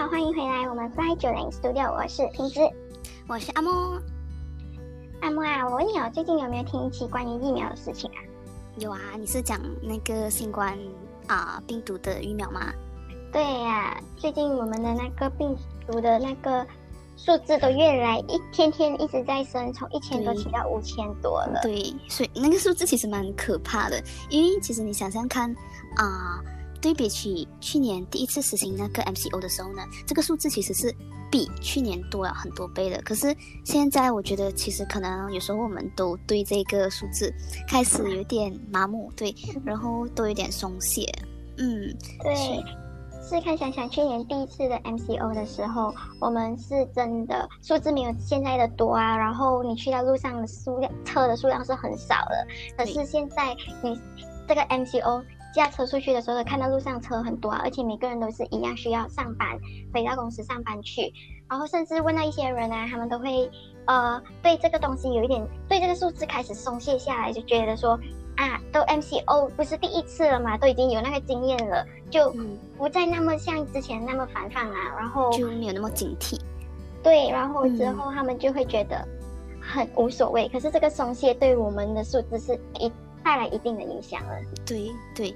好，欢迎回来，我们 Fly 九零 Studio，我是平子，我是阿莫。阿莫啊，我问你哦，最近有没有听起关于疫苗的事情啊？有啊，你是讲那个新冠啊病毒的疫苗吗？对呀，最近我们的那个病毒的那个数字都越来一天天一直在升，从一千多提到五千多了。对，所以那个数字其实蛮可怕的，因为其实你想想看啊。对比起去年第一次实行那个 MCO 的时候呢，这个数字其实是比去年多了很多倍的。可是现在我觉得，其实可能有时候我们都对这个数字开始有点麻木，对，然后都有点松懈。嗯，对。试看想想，去年第一次的 MCO 的时候，我们是真的数字没有现在的多啊。然后你去到路上的数量车的数量是很少的。可是现在你这个 MCO。驾车出去的时候，看到路上车很多啊，而且每个人都是一样需要上班，回到公司上班去。然后甚至问到一些人啊，他们都会呃对这个东西有一点对这个数字开始松懈下来，就觉得说啊，都 MCO 不是第一次了嘛，都已经有那个经验了，就不再那么像之前那么反抗啊，然后就没有那么警惕。对，然后之后他们就会觉得很无所谓。可是这个松懈对我们的数字是一。带来一定的影响了。对对，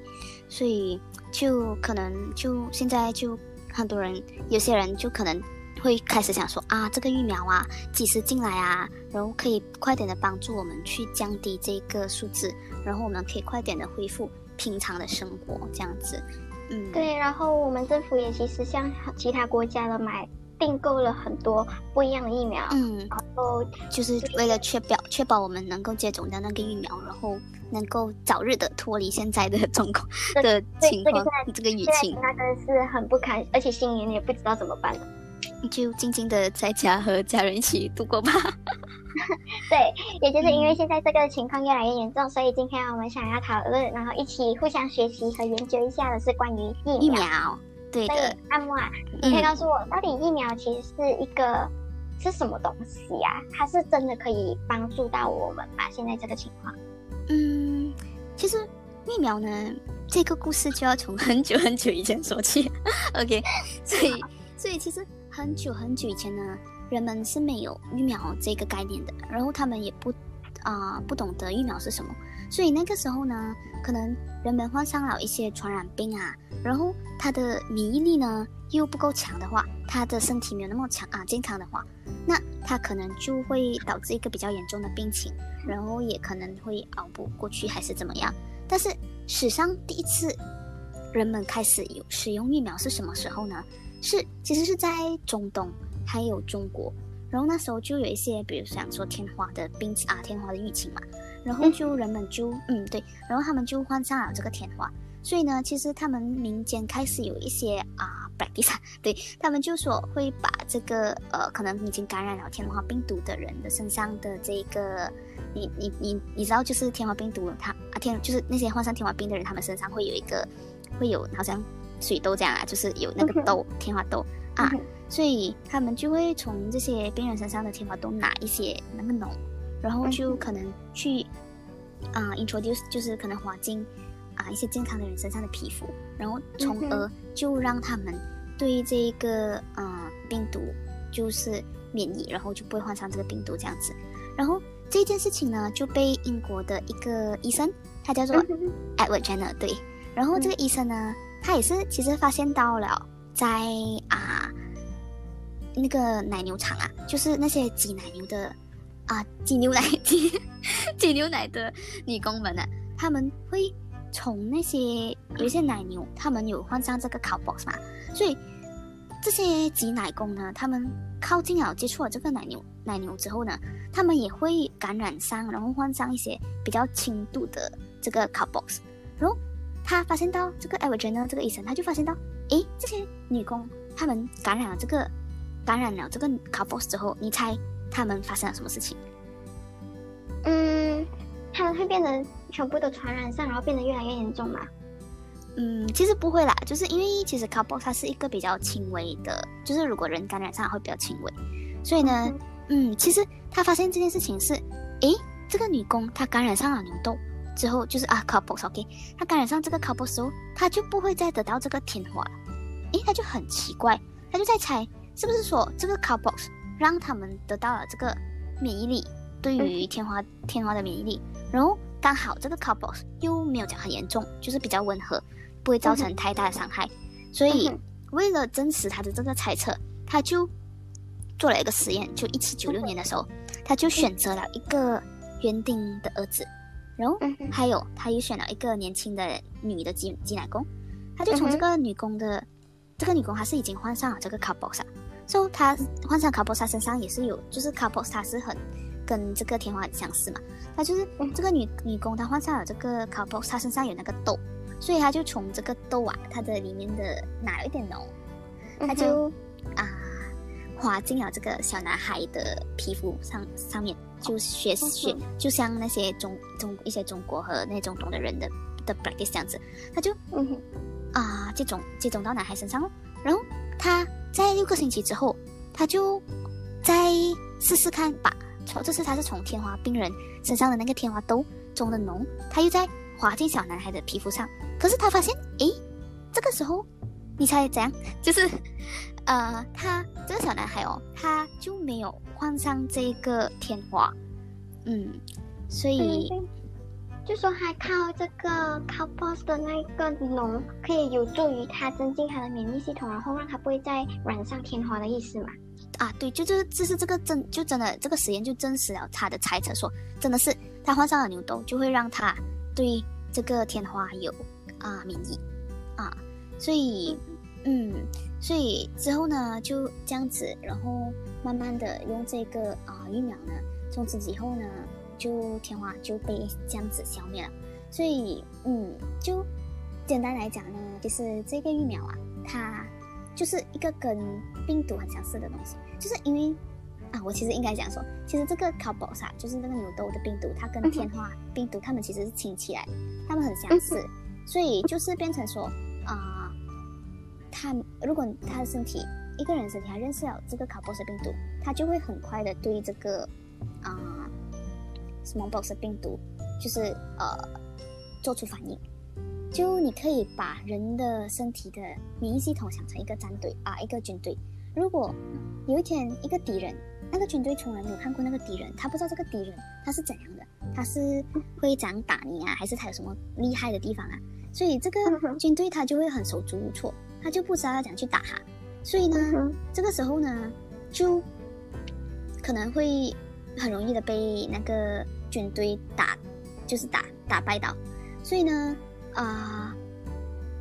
所以就可能就现在就很多人，有些人就可能会开始想说啊，这个疫苗啊，几时进来啊，然后可以快点的帮助我们去降低这个数字，然后我们可以快点的恢复平常的生活，这样子。嗯，对，然后我们政府也其实向其他国家的买。订购了很多不一样的疫苗，嗯，然后就是为了确保确保我们能够接种到那个疫苗，然后能够早日的脱离现在的 状况的情况，这个疫情。那真的是很不堪，而且新年也不知道怎么办。了，就静静的在家和家人一起度过吧。对，也就是因为现在这个情况越来越严重，所以今天我们想要讨论，然后一起互相学习和研究一下的是关于疫苗。对的，阿木啊，你可以告诉我，到底疫苗其实是一个是什么东西呀？它是真的可以帮助到我们吗？现在这个情况？嗯，其实疫苗呢，这个故事就要从很久很久以前说起。OK，所以所以其实很久很久以前呢，人们是没有疫苗这个概念的，然后他们也不啊不懂得疫苗是什么。所以那个时候呢，可能人们患上了一些传染病啊，然后他的免疫力呢又不够强的话，他的身体没有那么强啊健康的话，那他可能就会导致一个比较严重的病情，然后也可能会熬不过去还是怎么样。但是史上第一次人们开始有使用疫苗是什么时候呢？是其实是在中东还有中国，然后那时候就有一些，比如想说天花的病啊，天花的疫情嘛。然后就人们就嗯对，然后他们就患上了这个天花，所以呢，其实他们民间开始有一些啊百病上，对他们就说会把这个呃可能已经感染了天花病毒的人的身上的这个，你你你你知道就是天花病毒它啊天就是那些患上天花病的人，他们身上会有一个会有好像水痘这样啊，就是有那个痘天花痘啊，所以他们就会从这些病人身上的天花都拿一些那个脓。然后就可能去啊，introduce 就是可能滑进啊一些健康的人身上的皮肤，然后从而就让他们对这个呃病毒就是免疫，然后就不会患上这个病毒这样子。然后这件事情呢就被英国的一个医生，他叫做 Edward Jenner，对。然后这个医生呢，他也是其实发现到了在啊那个奶牛场啊，就是那些挤奶牛的。啊，挤牛奶 挤挤牛奶的女工们呢，他们会从那些有一些奶牛，他们有患上这个 cowpox 嘛，所以这些挤奶工呢，他们靠近了接触了这个奶牛奶牛之后呢，他们也会感染上，然后患上一些比较轻度的这个 cowpox。然后他发现到这个艾维珍呢，这个医生他就发现到，诶，这些女工他们感染了这个感染了这个 cowpox 之后，你猜？他们发生了什么事情？嗯，他们会变得全部都传染上，然后变得越来越严重吗？嗯，其实不会啦，就是因为其实 cowpox 它是一个比较轻微的，就是如果人感染上会比较轻微，所以呢，嗯，其实他发现这件事情是，诶，这个女工她感染上了牛痘之后，就是啊 cowpox，OK，她感染上这个 cowpox 之后，她就不会再得到这个天花了，诶，她就很奇怪。他就在猜是不是说这个 cowpox 让他们得到了这个免疫力，对于天花天花的免疫力，然后刚好这个 cowpox 又没有讲很严重，就是比较温和，不会造成太大的伤害，所以为了证实他的这个猜测，他就做了一个实验，就一七九六年的时候，他就选择了一个园丁的儿子。然后还有，他又选了一个年轻的女的挤挤奶工，他就从这个女工的这个女工，她是已经患上了这个 c a p o s 以她患上 o s a 身上也是有，就是 o s a 是很跟这个天花很相似嘛。他就是这个女女工，她换上了这个 p o 她身上有那个痘，所以她就从这个痘啊，它的里面的哪有一点脓，她就啊。滑进了这个小男孩的皮肤上上面，就学学，就像那些中中一些中国和那种懂的人的的 practice 这样子，他就嗯啊接种接种到男孩身上，然后他在六个星期之后，他就再试试看把从这次他是从天花病人身上的那个天花痘中的脓，他又在滑进小男孩的皮肤上，可是他发现，诶，这个时候你猜怎样？就是。呃，他这个小男孩哦，他就没有患上这个天花，嗯，所以就说他靠这个靠 boss 的那一个脓，可以有助于他增进他的免疫系统，然后让他不会再染上天花的意思嘛？啊，对，就这这是这个真就真的这个实验就证实了他的猜测，说真的是他患上了牛痘，就会让他对这个天花有啊免疫啊，所以嗯。所以之后呢，就这样子，然后慢慢的用这个啊疫苗呢，从此以后呢，就天花就被这样子消灭了。所以，嗯，就简单来讲呢，就是这个疫苗啊，它就是一个跟病毒很相似的东西，就是因为啊，我其实应该讲说，其实这个 c o b o s a 就是那个牛痘的病毒，它跟天花病毒它们其实是亲戚来的，它们很相似，所以就是变成说啊。他如果他的身体一个人身体他认识了这个卡波斯病毒，他就会很快的对这个啊 smallpox 病毒就是呃做出反应。就你可以把人的身体的免疫系统想成一个战队啊，一个军队。如果有一天一个敌人，那个军队从来没有看过那个敌人，他不知道这个敌人他是怎样的，他是会怎样打你啊，还是他有什么厉害的地方啊？所以这个军队他就会很手足无措。他就不知道要怎样去打他，所以呢，这个时候呢，就可能会很容易的被那个军队打，就是打打败到。所以呢，啊，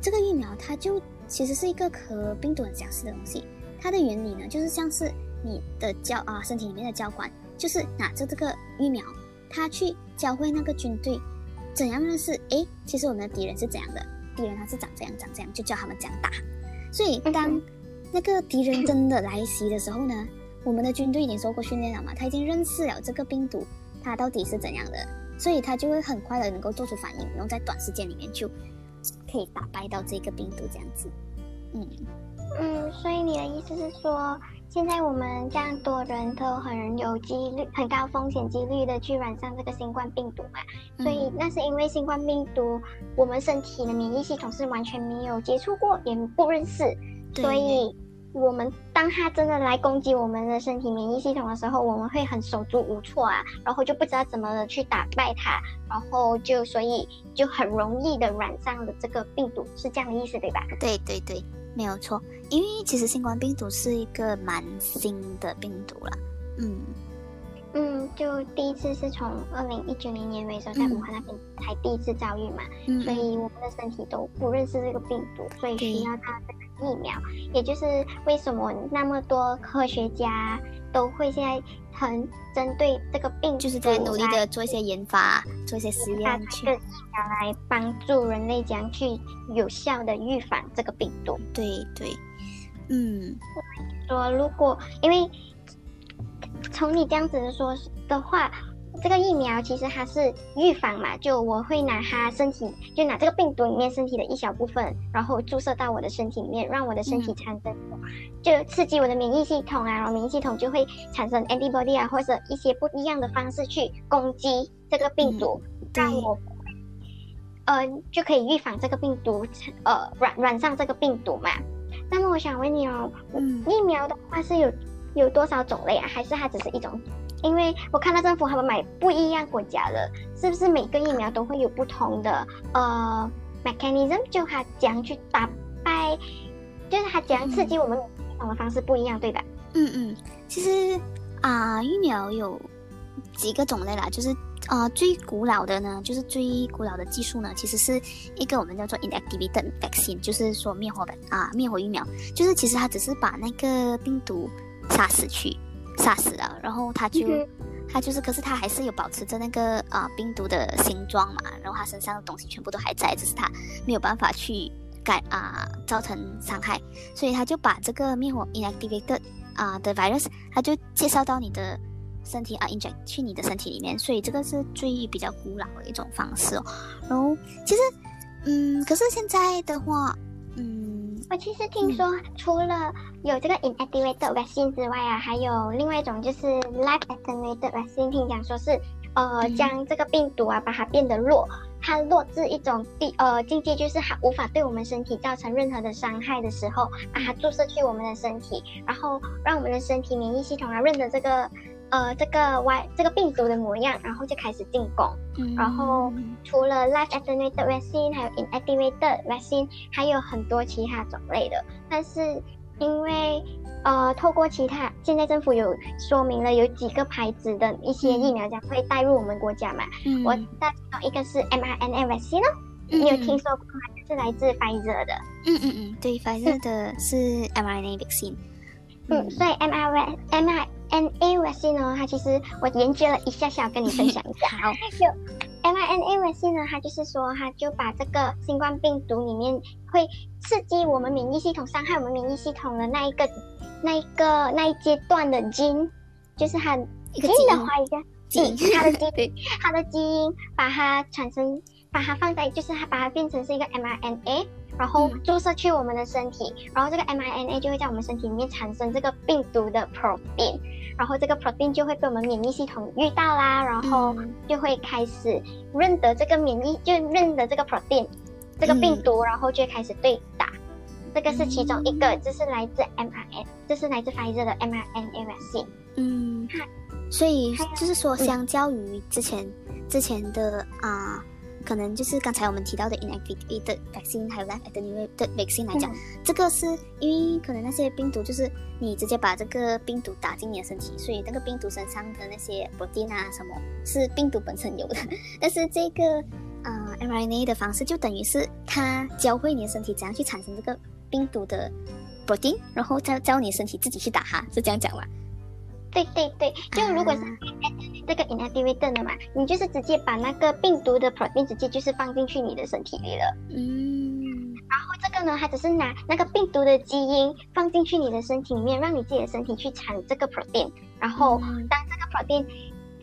这个疫苗它就其实是一个和病毒很相似的东西。它的原理呢，就是像是你的教啊身体里面的教官，就是拿着这个疫苗，他去教会那个军队怎样认识。哎，其实我们的敌人是怎样的？敌人他是长这样长这样，就教他们怎样打。所以，当那个敌人真的来袭的时候呢，我们的军队已经受过训练了嘛，他已经认识了这个病毒，它到底是怎样的，所以他就会很快的能够做出反应，然后在短时间里面就可以打败到这个病毒这样子。嗯嗯，所以你的意思是说，现在我们这样多人都很有几率、很高风险几率的去染上这个新冠病毒嘛？所以那是因为新冠病毒，我们身体的免疫系统是完全没有接触过，也不认识，所以我们当他真的来攻击我们的身体免疫系统的时候，我们会很手足无措啊，然后就不知道怎么的去打败它，然后就所以就很容易的染上了这个病毒，是这样的意思对吧？对对对，没有错，因为其实新冠病毒是一个蛮新的病毒了，嗯。嗯，就第一次是从二零一九年年尾时候在武汉那边才第一次遭遇嘛，所以我们的身体都不认识这个病毒，所以需要它这个疫苗。也就是为什么那么多科学家都会现在很针对这个病，就是在努力的做一些研发，做一些实验，去疫苗来帮助人类这样去有效的预防这个病毒。对对，嗯，说如果因为。从你这样子说的话，这个疫苗其实它是预防嘛，就我会拿它身体，就拿这个病毒里面身体的一小部分，然后注射到我的身体里面，让我的身体产生，就刺激我的免疫系统啊，然后免疫系统就会产生 antibody 啊，或者一些不一样的方式去攻击这个病毒，让我，呃，就可以预防这个病毒，呃，染染上这个病毒嘛。那么我想问你哦，嗯疫苗的话是有有多少种类啊？还是它只是一种？因为我看到政府他们买不一样国家的，是不是每个疫苗都会有不同的呃 mechanism？就它怎样去打败，就是它怎样刺激我们系统的方式不一样，对吧？嗯嗯，其实啊，疫苗有几个种类啦，就是呃最古老的呢，就是最古老的技术呢，其实是一个我们叫做 inactivated vaccine，就是说灭活啊灭活疫苗，就是其实它只是把那个病毒杀死去。杀死了，然后他就，他就是，可是他还是有保持着那个啊病毒的形状嘛，然后他身上的东西全部都还在，只是他没有办法去改啊造成伤害，所以他就把这个灭火 inactivated 啊的 virus，他就介绍到你的身体啊 inject 去你的身体里面，所以这个是最比较古老的一种方式哦。然后其实，嗯，可是现在的话。我其实听说，除了有这个 inactivated vaccine 之外啊，还有另外一种就是 live attenuated vaccine。听讲说是，呃，将这个病毒啊，把它变得弱，它弱至一种地呃境界，就是它无法对我们身体造成任何的伤害的时候，把它注射去我们的身体，然后让我们的身体免疫系统啊认得这个。呃，这个 Y 这个病毒的模样，然后就开始进攻。嗯然后除了 live attenuated vaccine，还有 inactivated vaccine，还有很多其他种类的。但是因为呃，透过其他，现在政府有说明了有几个牌子的一些疫苗将会带入我们国家嘛。嗯我带一个是 mRNA vaccine 哦，你有听说过吗？是来自 Pfizer 的。嗯嗯嗯，对，Pfizer 的是 mRNA vaccine。嗯，所以 mRNA mRNA N A vaccine 呢，它其实我研究了一下下，跟你分享一下。好，就 M I N A vaccine 呢，它就是说，它就把这个新冠病毒里面会刺激我们免疫系统、伤害我们免疫系统的那一个、那一个、那一阶段的基因，就是它一个基因的话，一个基因，它的基因，它的基因，把它产生，把它放在，就是它把它变成是一个 M I N A。然后注射去我们的身体，然后这个 mRNA 就会在我们身体里面产生这个病毒的 protein，然后这个 protein 就会被我们免疫系统遇到啦，然后就会开始认得这个免疫，就认得这个 protein，这个病毒，然后就开始对打。这个是其中一个，这是来自 mRNA，这是来自 Pfizer 的 mRNA vaccine。嗯，所以就是说，相较于之前之前的啊。可能就是刚才我们提到的 inactivated vaccine，还有 live attenuated vaccine 来讲，这个是因为可能那些病毒就是你直接把这个病毒打进你的身体，所以那个病毒身上的那些 protein 啊什么，是病毒本身有的。但是这个呃 mRNA 的方式就等于是它教会你的身体怎样去产生这个病毒的 protein，然后教教你身体自己去打它，是这样讲吗？对对对，就如果是这个 inactivated 的嘛，你就是直接把那个病毒的 protein 直接就是放进去你的身体里了。嗯，然后这个呢，它只是拿那个病毒的基因放进去你的身体里面，让你自己的身体去产这个 protein。然后当这个 protein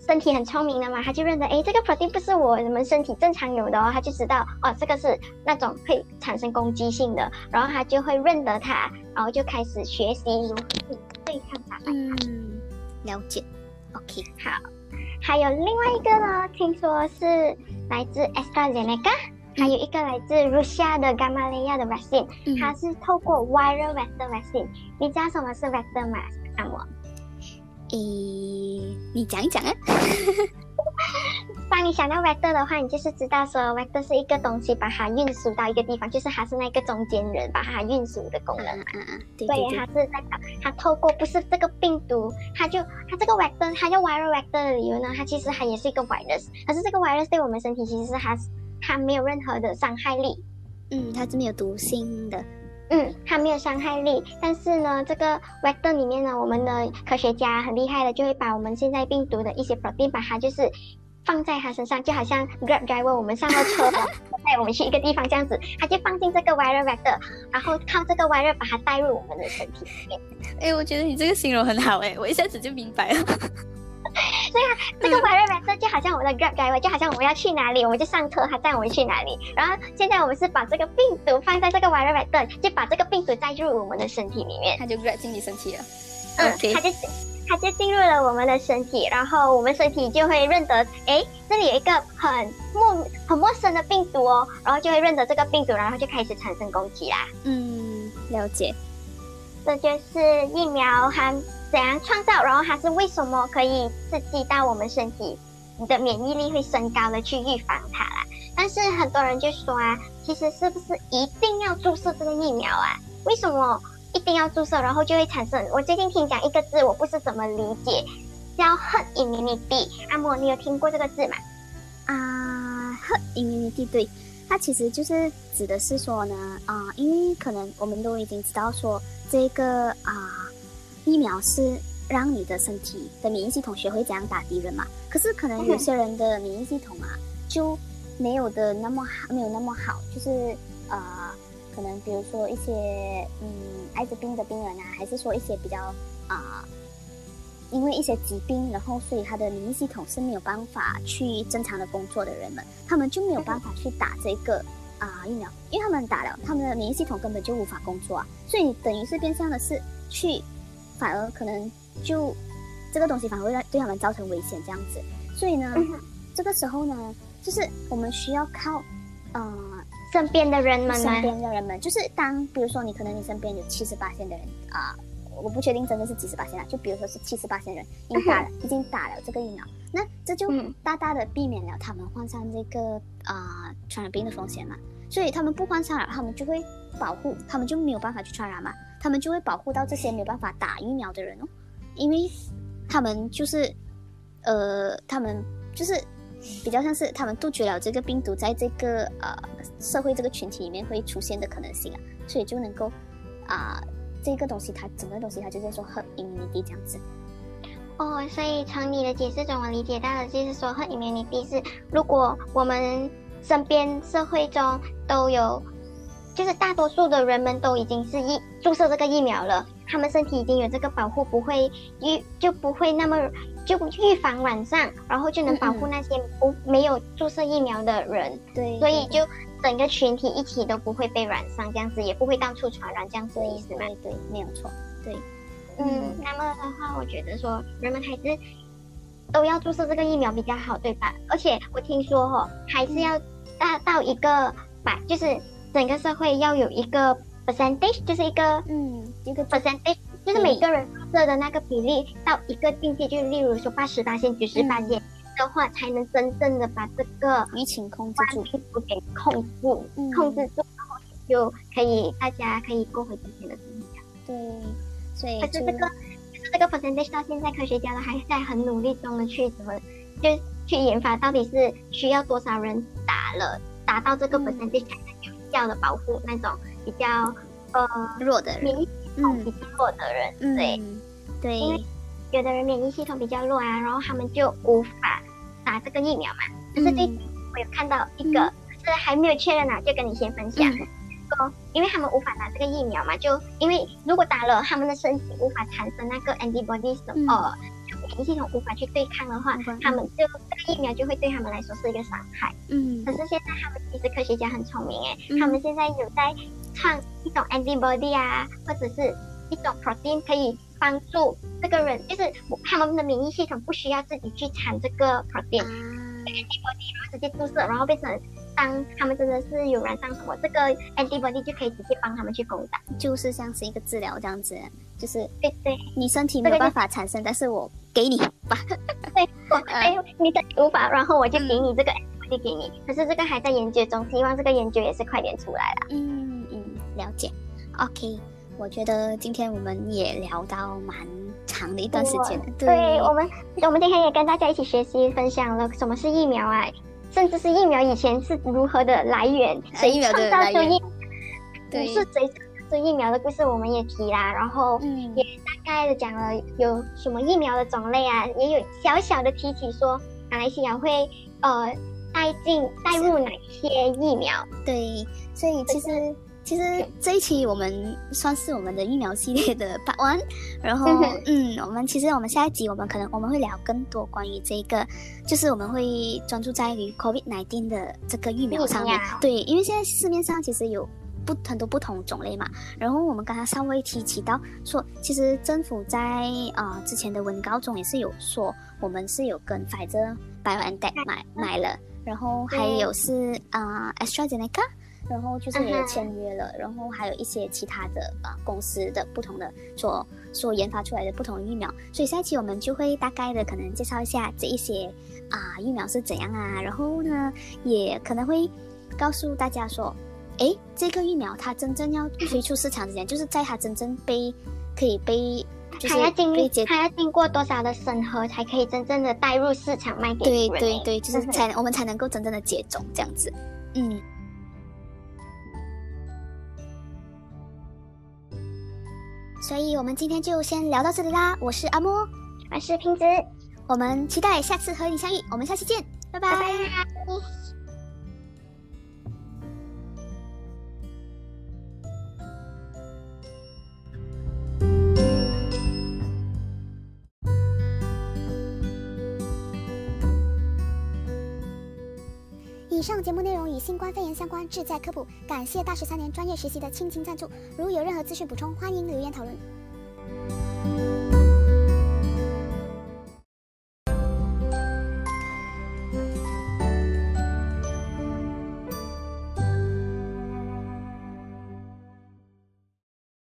身体很聪明的嘛，它就认得，哎，这个 protein 不是我们身体正常有的哦，它就知道哦，这个是那种会产生攻击性的，然后它就会认得它，然后就开始学习如何对抗它。嗯。了解，OK，好，还有另外一个呢，听说是来自 AstraZeneca，还有一个来自 Russia 的 Gamaleya 的 vaccine，它是透过 viral vector vaccine。你知道什么是 vector 吗？阿莫？诶，你讲一讲啊。当你想到 vector 的话，你就是知道说 vector 是一个东西，把它运输到一个地方，就是它是那个中间人，把它运输的功能嘛。嗯嗯，对对对。所以它是在它透过不是这个病毒，它就它这个 vector，它叫 viral vector 的理由呢，它其实它也是一个 virus，可是这个 virus 对我们身体其实是它它没有任何的伤害力。嗯，它是没有毒性的。嗯，它没有伤害力，但是呢，这个 vector 里面呢，我们的科学家很厉害的，就会把我们现在病毒的一些 protein，把它就是放在它身上，就好像 grab driver，我们上了车带我们去一个地方这样子，它就放进这个 viral vector，然后靠这个 viral 把它带入我们的身体里面。哎，我觉得你这个形容很好哎，我一下子就明白了。所以啊，这个 viral 我们的 grab driver，就好像我们要去哪里，我们就上车，他带我们去哪里。然后现在我们是把这个病毒放在这个 viral vector，就把这个病毒带入我们的身体里面，它就 grab 进你身体了。嗯，它就它就进入了我们的身体，然后我们身体就会认得，哎，这里有一个很陌很陌生的病毒哦，然后就会认得这个病毒，然后就开始产生攻击啦。嗯，了解。这就是疫苗它怎样创造，然后它是为什么可以刺激到我们身体你的免疫力会升高的去预防它啦。但是很多人就说啊，其实是不是一定要注射这个疫苗啊？为什么一定要注射，然后就会产生？我最近听讲一个字，我不是怎么理解，叫 herd immunity。阿莫，你有听过这个字吗？啊，herd immunity 对。它其实就是指的是说呢，啊，因为可能我们都已经知道说，这个啊疫苗是让你的身体的免疫系统学会怎样打敌人嘛。可是可能有些人的免疫系统啊就没有的那么好，没有那么好，就是呃，可能比如说一些嗯艾滋病的病人啊，还是说一些比较啊。因为一些疾病，然后所以他的免疫系统是没有办法去正常的工作的人们，他们就没有办法去打这个啊疫苗，因为他们打了，他们的免疫系统根本就无法工作啊，所以等于是变相的是去，反而可能就这个东西反而会让对他们造成危险这样子，所以呢，这个时候呢，就是我们需要靠，呃，身边的人们，身边的人们，就是当比如说你可能你身边有七十八线的人啊。我不确定真的是几十八线了，就比如说是七十八线人已经打了，已经打了这个疫苗，那这就大大的避免了他们患上这个啊传染病的风险嘛。所以他们不患上了，他们就会保护，他们就没有办法去传染嘛，他们就会保护到这些没有办法打疫苗的人哦，因为他们就是呃，他们就是比较像是他们杜绝了这个病毒在这个呃社会这个群体里面会出现的可能性啊，所以就能够啊。这个东西，它整个东西，它就是说喝 immunity 这样子。哦，所以从你的解释中，我理解到的就是说喝 immunity 是，如果我们身边社会中都有，就是大多数的人们都已经是疫注射这个疫苗了，他们身体已经有这个保护，不会预就不会那么就预防染上，然后就能保护那些不没有注射疫苗的人。对，所以就。整个群体一起都不会被染上，这样子也不会到处传染，这样子的意思吗？对对，没有错。对，嗯，那么的话，我觉得说人们还是都要注射这个疫苗比较好，对吧？而且我听说哈，还是要达到一个百，就是整个社会要有一个 percentage，就是一个嗯一个 percentage，就是每个人注射的那个比例到一个境界，就例如说八十八线、九十八线。的话，才能真正的把这个疫情控制住，给控住，控制住，然后就可以大家可以过回之前的生活。对，所以可是这个，可是这个 percentage 到现在科学家都还在很努力中的去怎么，就去研发到底是需要多少人打了，达到这个 percentage 才能有效的保护那种比较呃弱的人，免疫系统比较弱的人，对，对。因为有的人免疫系统比较弱啊，然后他们就无法打这个疫苗嘛。可是最近我有看到一个，是还没有确认呢，就跟你先分享。说，因为他们无法打这个疫苗嘛，就因为如果打了，他们的身体无法产生那个 antibodies，呃，免疫系统无法去对抗的话，他们就这个疫苗就会对他们来说是一个伤害。嗯。可是现在他们其实科学家很聪明哎，他们现在有在创一种 antibody 啊，或者是一种 protein 可以。帮助这个人，就是他们的免疫系统不需要自己去产这个 protein，这个 antibody 然后直接注射，然后变成当他们真的是有染上什么，这个 antibody 就可以直接帮他们去攻打，就是像是一个治疗这样子，就是对对，你身体没有办法产生，但是我给你吧，对，我 哎你的无法，然后我就给你这个 antibody 给你，可是这个还在研究中，希望这个研究也是快点出来了。嗯嗯，了解，OK。我觉得今天我们也聊到蛮长的一段时间了。对我们，我们今天也跟大家一起学习分享了什么是疫苗啊，甚至是疫苗以前是如何的来源，谁创造出疫，不是谁创造出疫苗的故事，我们也提啦。然后也大概的讲了有什么疫苗的种类啊，也有小小的提起说马来西亚会呃带进带入哪些疫苗。对，所以其实。其实这一期我们算是我们的疫苗系列的 part one，然后嗯，我们其实我们下一集我们可能我们会聊更多关于这个，就是我们会专注在于 COVID nineteen 的这个疫苗上面。对，因为现在市面上其实有不很多不同种类嘛，然后我们刚才稍微提起到说，其实政府在啊之前的文稿中也是有说，我们是有跟 Pfizer BioNTech 买买了，然后还有是啊 AstraZeneca。然后就是也签约了，然后还有一些其他的呃公司的不同的所所研发出来的不同疫苗，所以下一期我们就会大概的可能介绍一下这一些啊疫苗是怎样啊，然后呢也可能会告诉大家说，诶，这个疫苗它真正要推出市场之前，就是在它真正被可以被。它要经历，它要经过多少的审核，才可以真正的带入市场卖给对对对，就是才我们才能够真正的接种这样子。嗯。所以我们今天就先聊到这里啦。我是阿莫，我是瓶子，我们期待下次和你相遇。我们下期见，拜拜。以上节目内容与新冠肺炎相关，志在科普。感谢大学三年专业实习的倾情赞助。如有任何资讯补充，欢迎留言讨论。